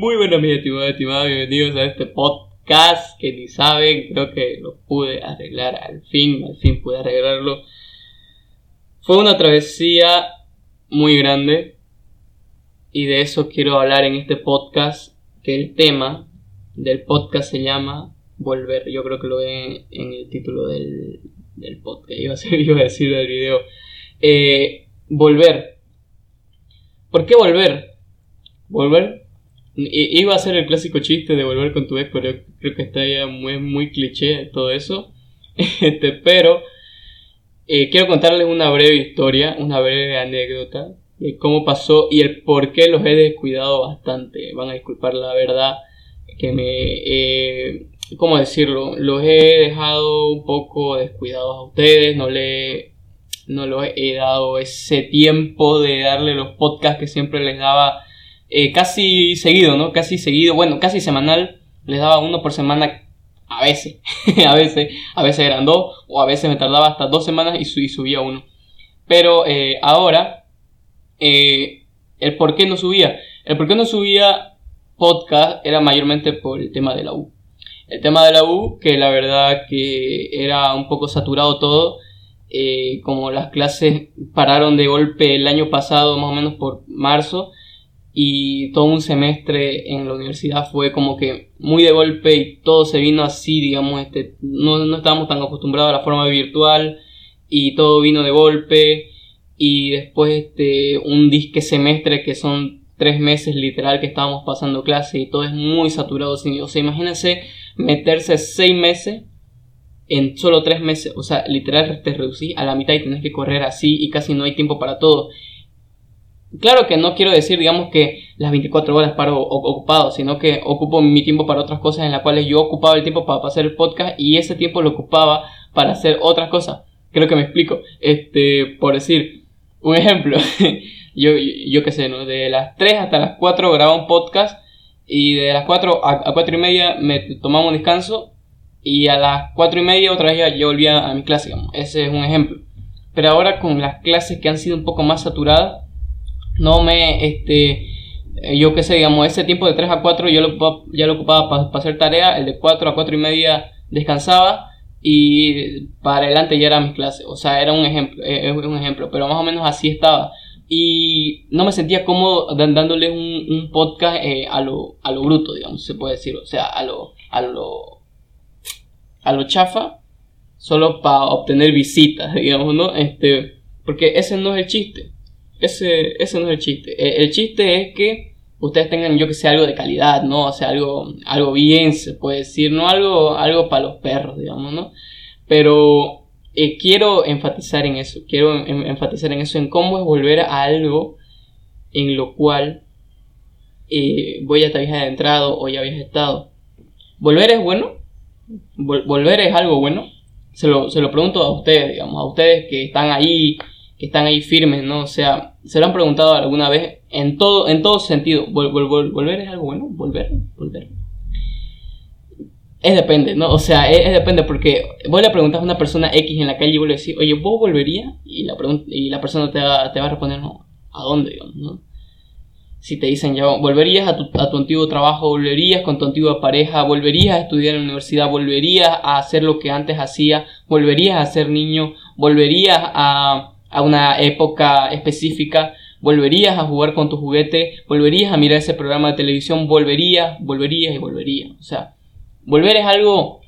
Muy buenos mis estimados, estimados, bienvenidos a este podcast que ni saben, creo que lo pude arreglar al fin, al fin pude arreglarlo. Fue una travesía muy grande y de eso quiero hablar en este podcast, que el tema del podcast se llama Volver. Yo creo que lo ven en el título del, del podcast, iba a, ser, iba a decir del video. Eh, volver. ¿Por qué volver? Volver. Iba a ser el clásico chiste de volver con tu ex, pero creo que está ya muy, muy cliché todo eso. Este, pero eh, quiero contarles una breve historia, una breve anécdota de cómo pasó y el por qué los he descuidado bastante. Van a disculpar la verdad que me... Eh, ¿Cómo decirlo? Los he dejado un poco descuidados a ustedes, no le no lo he dado ese tiempo de darle los podcasts que siempre les daba eh, casi seguido, ¿no? Casi seguido, bueno, casi semanal, les daba uno por semana a veces, a veces, a veces eran dos, o a veces me tardaba hasta dos semanas y, subía uno. Pero eh, ahora, eh, el por qué no subía. El por qué no subía podcast era mayormente por el tema de la U. El tema de la U, que la verdad que era un poco saturado todo, como las clases pararon de golpe el año pasado, más o menos por marzo, y todo un semestre en la universidad fue como que muy de golpe y todo se vino así, digamos, este, no, no estábamos tan acostumbrados a la forma virtual y todo vino de golpe y después este, un disque semestre que son tres meses literal que estábamos pasando clase y todo es muy saturado. O sea, imagínense meterse seis meses en solo tres meses. O sea, literal te reducís a la mitad y tienes que correr así y casi no hay tiempo para todo. Claro que no quiero decir, digamos, que las 24 horas paro ocupado, sino que ocupo mi tiempo para otras cosas en las cuales yo ocupaba el tiempo para hacer el podcast y ese tiempo lo ocupaba para hacer otras cosas. Creo que me explico. Este, por decir, un ejemplo, yo, yo qué sé, ¿no? De las 3 hasta las 4 grababa un podcast y de las 4 a, a 4 y media me tomaba un descanso y a las 4 y media otra vez yo volvía a mi clase, ese es un ejemplo. Pero ahora con las clases que han sido un poco más saturadas, no me, este, yo qué sé, digamos, ese tiempo de 3 a 4 yo lo, ya lo ocupaba para, hacer tarea, el de 4 a 4 y media descansaba y para adelante ya era mi clase, o sea, era un ejemplo, eh, es un ejemplo, pero más o menos así estaba. Y no me sentía cómodo dándole un, podcast eh, a, lo, a lo bruto, digamos, se puede decir, o sea, a lo, a lo a lo chafa solo para obtener visitas, digamos, ¿no? Este, porque ese no es el chiste. Ese, ese no es el chiste. E, el, chiste es que ustedes tengan, yo que sé, algo de calidad, ¿no? O sea, algo, algo bien, se puede decir, no algo, algo para los perros, digamos, ¿no? Pero eh, quiero enfatizar en eso, quiero enfatizar en eso, en cómo es volver a algo en lo cual eh, voy a estar habías entrado o ya habías estado. Volver es bueno, volver es algo bueno. Se lo, se lo pregunto a ustedes, digamos, a ustedes que están ahí, que están ahí firmes, ¿no? O sea, se lo han preguntado alguna vez en todo, en todo sentido. volver es algo bueno, volver, volver. Es depende, ¿no? O sea, es, depende porque vos le preguntas a una persona X en la calle y vos le decís, oye, ¿vos volverías? Y la, persona te va, te va a responder, no, ¿a dónde, digamos, no? si te dicen ya volverías a tu, a tu, antiguo trabajo, volverías con tu antigua pareja, volverías a estudiar en la universidad, volverías a hacer lo que antes hacía, volverías a ser niño, volverías a, a una época específica, volverías a jugar con tu juguete, volverías a mirar ese programa de televisión, volverías, volverías y volverías. O sea, volver es algo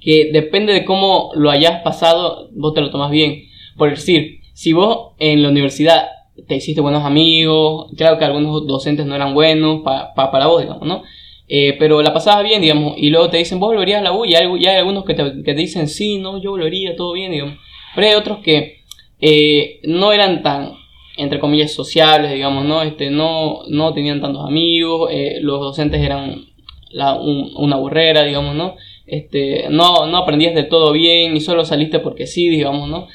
que depende de cómo lo hayas pasado, vos te lo tomas bien. Por decir, si vos en la universidad te hiciste buenos amigos, claro que algunos docentes no eran buenos para vos, digamos, ¿no? Eh, pero la pasabas bien, digamos, y luego te dicen, vos volverías a la U, y hay, hay algunos que te, que te, dicen, sí, no, yo volvería, todo bien, digamos. Pero hay otros que eh, no eran tan, entre comillas, sociables, digamos, ¿no? Este, no, no tenían tantos amigos, eh, los docentes eran la, una burrera, digamos, ¿no? Este, no, no aprendías de todo bien y solo saliste porque sí, digamos, ¿no?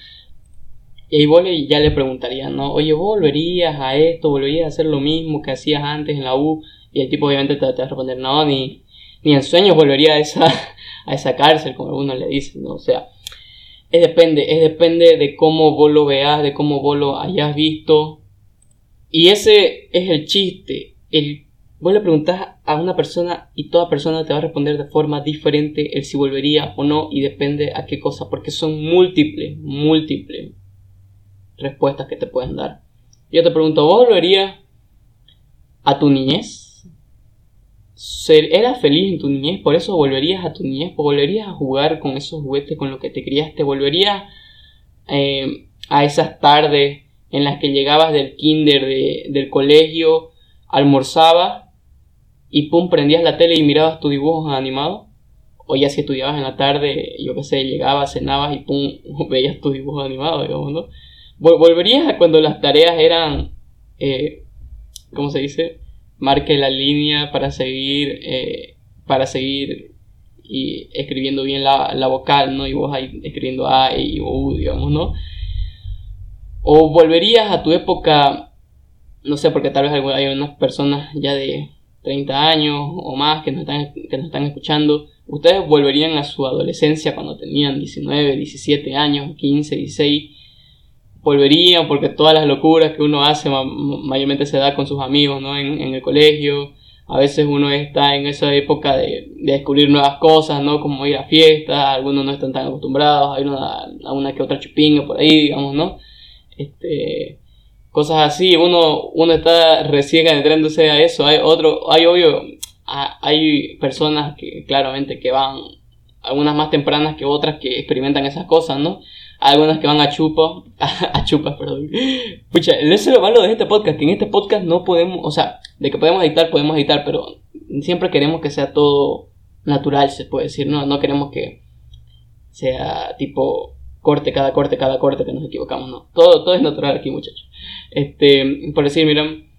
Y ahí vos ya le preguntarías, ¿no? Oye, ¿vos volverías a esto? ¿Volverías a hacer lo mismo que hacías antes en la U? Y el tipo obviamente te, va a responder, no, ni, ni en sueños volvería a esa, a esa cárcel, como algunos le dicen, ¿no? O sea, es depende, es depende de cómo vos lo veas, de cómo vos lo hayas visto. Y ese es el chiste, el vos le preguntás a una persona y toda persona te va a responder de forma diferente el si volvería o no y depende a qué cosa, porque son múltiples, múltiples respuestas que te pueden dar. Yo te pregunto, ¿vos volverías a tu niñez? ¿Eras feliz en tu niñez? ¿Por eso volverías a tu niñez? ¿Volverías a jugar con esos juguetes con los que te criaste? ¿Volverías eh, a esas tardes en las que llegabas del kinder, del colegio, almorzabas y pum, prendías la tele y mirabas tus dibujos animados. O ya si estudiabas en la tarde, yo qué sé, llegabas, cenabas y pum, veías tus dibujos animados, digamos, ¿no? Volverías a cuando las tareas eran, eh, ¿cómo se dice? Marque la línea para seguir, eh, para seguir y escribiendo bien la, la, vocal, ¿no? Y vos ahí escribiendo A y U, digamos, ¿no? O volverías a tu época, no sé, porque tal vez hay unas personas ya de 30 años o más que nos están, que nos están escuchando, ustedes volverían a su adolescencia cuando tenían 19, 17 años, 15, 16, volverían porque todas las locuras que uno hace mayormente se da con sus amigos, ¿no? En, el colegio, a veces uno está en esa época de, descubrir nuevas cosas, ¿no? Como ir a fiestas, algunos no están tan acostumbrados, hay una, una que otra chupinga por ahí, digamos, ¿no? Este, cosas así, uno, uno está recién adentrándose a eso, hay otro, hay obvio, hay personas que claramente que van, algunas más tempranas que otras que experimentan esas cosas, ¿no? Algunas que van a chupas, a, chupas, perdón. Pucha, eso es lo malo de este podcast, que en este podcast no podemos, o sea, de que podemos editar, podemos editar, pero siempre queremos que sea todo natural, se puede decir, ¿no? No queremos que sea tipo corte, cada corte, cada corte, que nos equivocamos, no. Todo, todo es natural aquí, muchachos. Este, por decir, miren,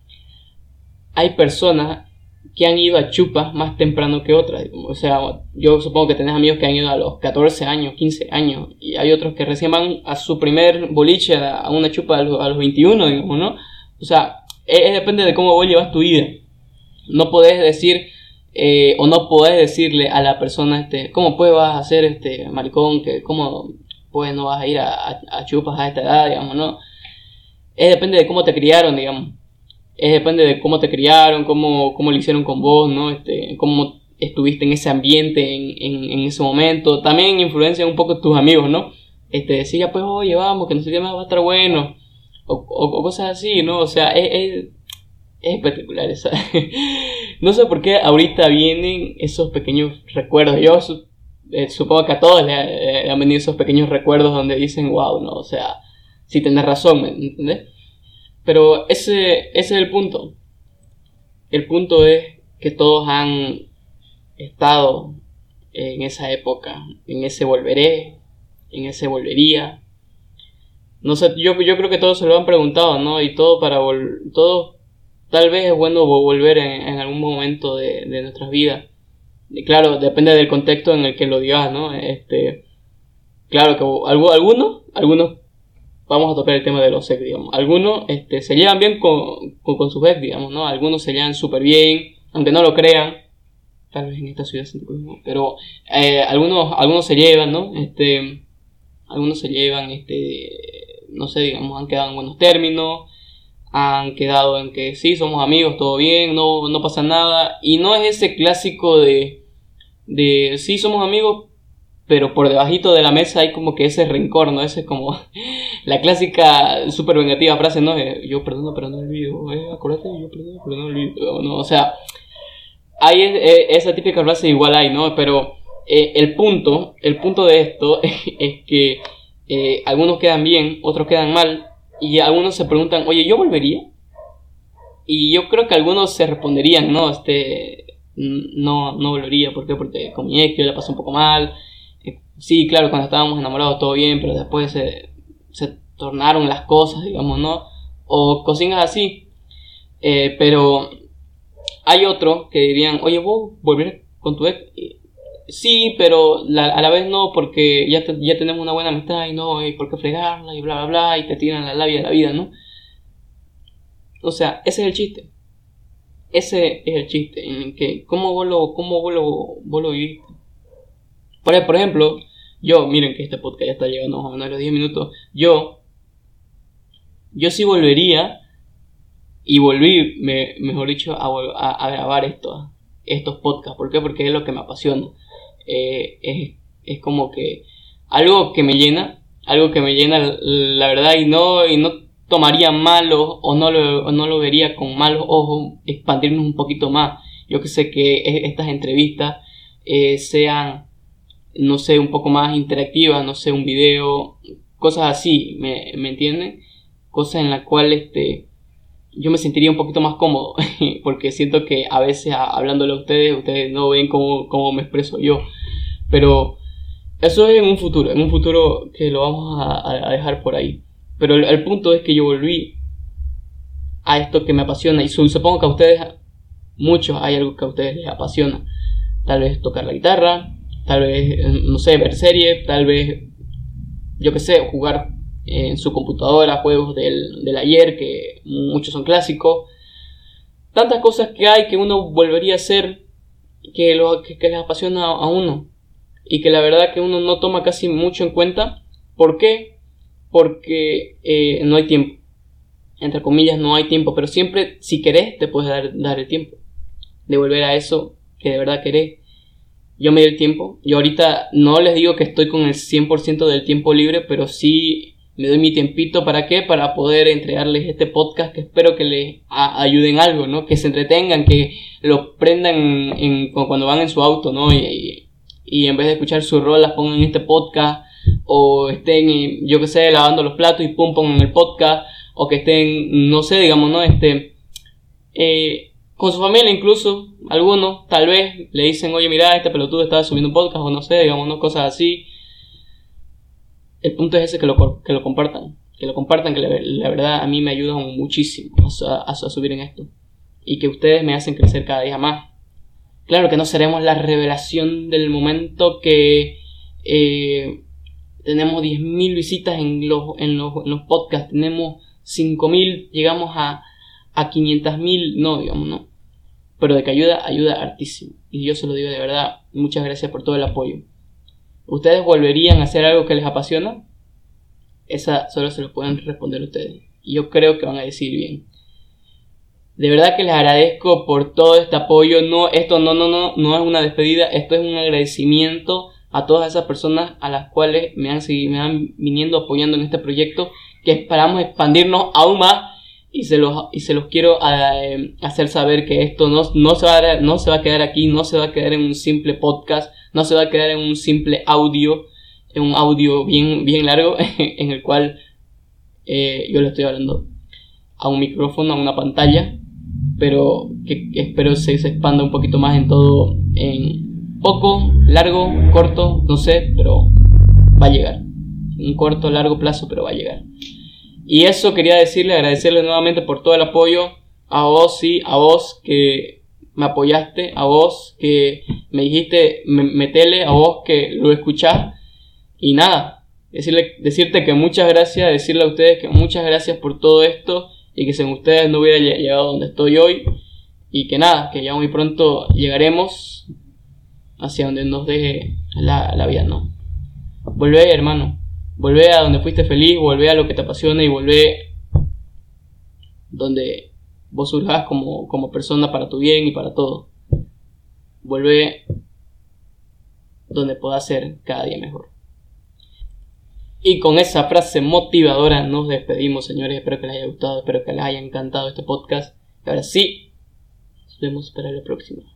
hay personas que han ido a chupas más temprano que otras. O sea, yo supongo que tenés amigos que han ido a los 14 años, 15 años, y hay otros que recién van a su primer boliche, a una chupa a los, a los 21, digamos, ¿no? O sea, es, depende de cómo vos llevas tu vida. No podés decir, eh, o no podés decirle a la persona, este, ¿cómo puedes vas a hacer este maricón? Que, ¿Cómo pues no vas a ir a, chupas a esta edad, digamos, ¿no? Es depende de cómo te criaron, digamos. Depende de cómo te criaron, cómo, cómo lo hicieron con vos, ¿no? Este, cómo estuviste en ese ambiente en, en, ese momento. También influencia un poco tus amigos, ¿no? Este, decir, ya pues, oye, vamos, que no sé qué más va a estar bueno. O, o, cosas así, ¿no? O sea, es, es, es espectacular esa. no sé por qué ahorita vienen esos pequeños recuerdos. Yo eh, supongo que a todos le, han venido esos pequeños recuerdos donde dicen, wow, no, o sea, si tenés razón, ¿me entiendes? Pero ese, ese es el punto. El punto es que todos han estado en esa época, en ese volveré, en ese volvería. No sé, yo, yo creo que todos se lo han preguntado, ¿no? Y todo para todo tal vez es bueno volver en, algún momento de, de nuestras vidas claro, depende del contexto en el que lo digas, ¿no? Este, claro que algunos, algunos, vamos a tocar el tema de los ex, digamos, algunos este, se llevan bien con, con, con sus ex, digamos, ¿no? Algunos se llevan súper bien, aunque no lo crean, tal vez en esta ciudad, pero eh, algunos, algunos se llevan, ¿no? Este, algunos se llevan, este, no sé, digamos, han quedado en buenos términos, han quedado en que sí, somos amigos, todo bien, no, no pasa nada, y no es ese clásico de de sí somos amigos, pero por debajito de la mesa hay como que ese rencor, ¿no? Ese es como la clásica super vengativa frase, ¿no? yo perdono, pero no olvido, eh, acuérdate, yo perdono, pero no olvido, ¿no? O sea, hay esa típica frase igual hay, ¿no? Pero eh, el punto, el punto de esto es que eh, algunos quedan bien, otros quedan mal, y algunos se preguntan, oye, ¿yo volvería? Y yo creo que algunos se responderían, ¿no? Este, no, no volvería. ¿Por qué? Porque con mi ex yo la pasé un poco mal. Sí, claro, cuando estábamos enamorados todo bien, pero después se, se tornaron las cosas, digamos, ¿no? O cocinas así. Eh, pero hay otros que dirían, oye, vos volver con tu ex. Sí, pero a la vez no, porque ya, ya tenemos una buena amistad y no, y por qué fregarla y bla, bla, bla, y te tiran la labia de la vida, ¿no? O sea, ese es el chiste. Ese es el chiste, en que cómo vos lo, cómo vos lo, vos lo viviste. Por ejemplo, yo, miren que este podcast ya está llegando más o menos a los 10 minutos. Yo, yo sí volvería y volví, mejor dicho, a, grabar esto, estos podcasts. ¿Por qué? Porque es lo que me apasiona. Eh, es, es, como que algo que me llena, algo que me llena la verdad y no, y no tomaría malo o no, lo, no lo vería con malos ojos expandirnos un poquito más. Yo que sé que estas entrevistas eh, sean, no sé, un poco más interactivas, no sé, un video, cosas así, ¿me, me entienden? Cosas en las cuales este, yo me sentiría un poquito más cómodo, porque siento que a veces hablándole a ustedes, ustedes no ven cómo, cómo me expreso yo, pero eso es en un futuro, en un futuro que lo vamos a, dejar por ahí. Pero el, punto es que yo volví a esto que me apasiona y supongo que a ustedes, muchos hay algo que a ustedes les apasiona. Tal vez tocar la guitarra, tal vez, no sé, ver series, tal vez, yo qué sé, jugar en su computadora, juegos del, ayer, que muchos son clásicos. Tantas cosas que hay que uno volvería a hacer que, lo, que, les apasiona a uno. Y que la verdad que uno no toma casi mucho en cuenta. ¿Por qué? Porque eh, no hay tiempo. Entre comillas, no hay tiempo. Pero siempre, si querés, te puedes dar, dar el tiempo. De volver a eso que de verdad querés yo me di el tiempo. Yo ahorita no les digo que estoy con el 100% del tiempo libre, pero sí me doy mi tiempito para qué, para poder entregarles este podcast que espero que les ayuden algo, ¿no? Que se entretengan, que lo prendan en, cuando van en su auto, ¿no? Y, y, en vez de escuchar su rol, las pongan este podcast, o estén, yo que sé, lavando los platos y pum, pongan el podcast, o que estén, no sé, digamos, ¿no? Este, eh, con su familia incluso, algunos, tal vez, le dicen, oye, mira, este pelotudo está subiendo un podcast, o no sé, digamos, ¿no? Cosas así el punto es ese que lo, que lo compartan. Que lo compartan, que la, verdad a mí me ayudan muchísimo a, subir en esto. Y que ustedes me hacen crecer cada día más. Claro que no seremos la revelación del momento que eh, tenemos 10.000 visitas en los, en, los, en los podcasts, tenemos 5.000, llegamos a, a 500.000, no, digamos, no. Pero de que ayuda, ayuda hartísimo. Y yo se lo digo de verdad, muchas gracias por todo el apoyo. ¿Ustedes volverían a hacer algo que les apasiona? Esa solo se lo pueden responder ustedes. Y yo creo que van a decir bien. De verdad que les agradezco por todo este apoyo. No, esto no, no, no, no es una despedida, esto es un agradecimiento a todas esas personas a las cuales me han, me han viniendo apoyando en este proyecto, que esperamos expandirnos aún más y se los, y se los quiero eh, hacer saber que esto no, no, se va a, no se va a quedar aquí, no se va a quedar en un simple podcast, no se va a quedar en un simple audio, en un audio bien, bien largo, en el cual eh, yo le estoy hablando a un micrófono, a una pantalla, pero que, espero se, se expanda un poquito más en todo, en poco, largo, corto, no sé, pero va a llegar. Un corto, largo plazo, pero va a llegar. Y eso quería decirle, agradecerle nuevamente por todo el apoyo a vos, sí, a vos que me apoyaste, a vos que me dijiste metele, a vos que lo escuchás. Y nada, decirle, decirte que muchas gracias, decirle a ustedes que muchas gracias por todo esto y que sin ustedes no hubiera llegado donde estoy hoy. Y que nada, que ya muy pronto llegaremos hacia donde nos deje la, la vida, ¿no? Volvé, hermano. Volvé a donde fuiste feliz, volvé a lo que te apasiona y volvé donde vos surjas como, como persona para tu bien y para todo. Vuelve donde puedas ser cada día mejor. Y con esa frase motivadora nos despedimos, señores. Espero que les haya gustado, espero que les haya encantado este podcast. Y ahora sí, nos vemos para la próxima.